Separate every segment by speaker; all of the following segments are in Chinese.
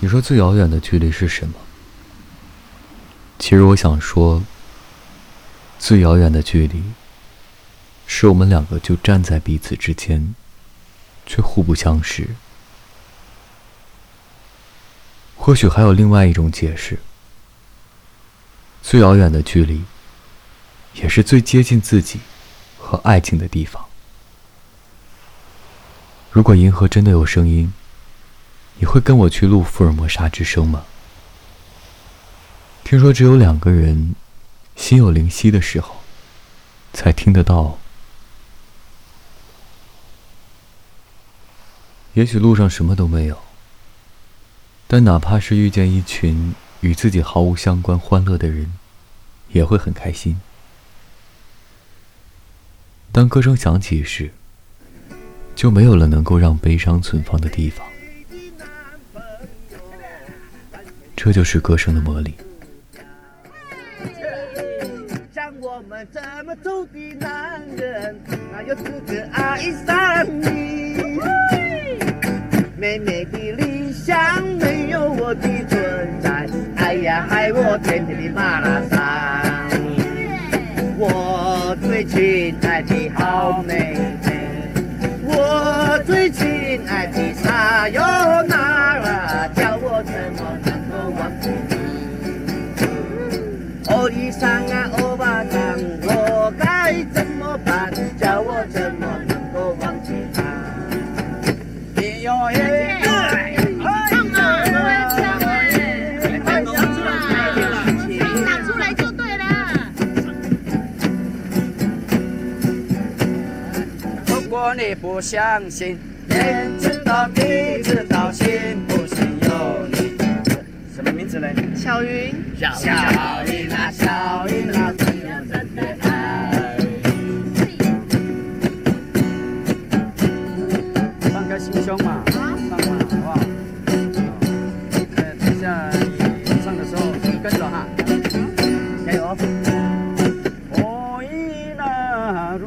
Speaker 1: 你说最遥远的距离是什么？其实我想说，最遥远的距离，是我们两个就站在彼此之间，却互不相识。或许还有另外一种解释：最遥远的距离，也是最接近自己和爱情的地方。如果银河真的有声音，你会跟我去录福尔摩沙之声吗？听说只有两个人心有灵犀的时候，才听得到。也许路上什么都没有，但哪怕是遇见一群与自己毫无相关欢乐的人，也会很开心。当歌声响起时，就没有了能够让悲伤存放的地方。这就是歌声的魔力。
Speaker 2: 像我们这么走的男人，哪有资格爱上你？妹妹的理想没有我的存在，哎呀，害我天天的马拉松。我最亲爱的好妹果你不相信，天知道，地知道，信不信由你。什么名字呢？
Speaker 3: 小云，
Speaker 2: 小云啊，小云啊，怎样真的爱？放开心胸嘛，放嘛，好不好？呃，等一下你唱的时候跟着哈，加油！哦伊那鲁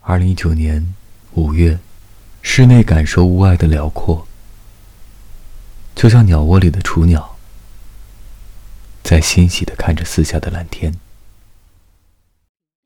Speaker 1: 二零一九年五月，室内感受屋外的辽阔，就像鸟窝里的雏鸟，在欣喜的看着四下的蓝天。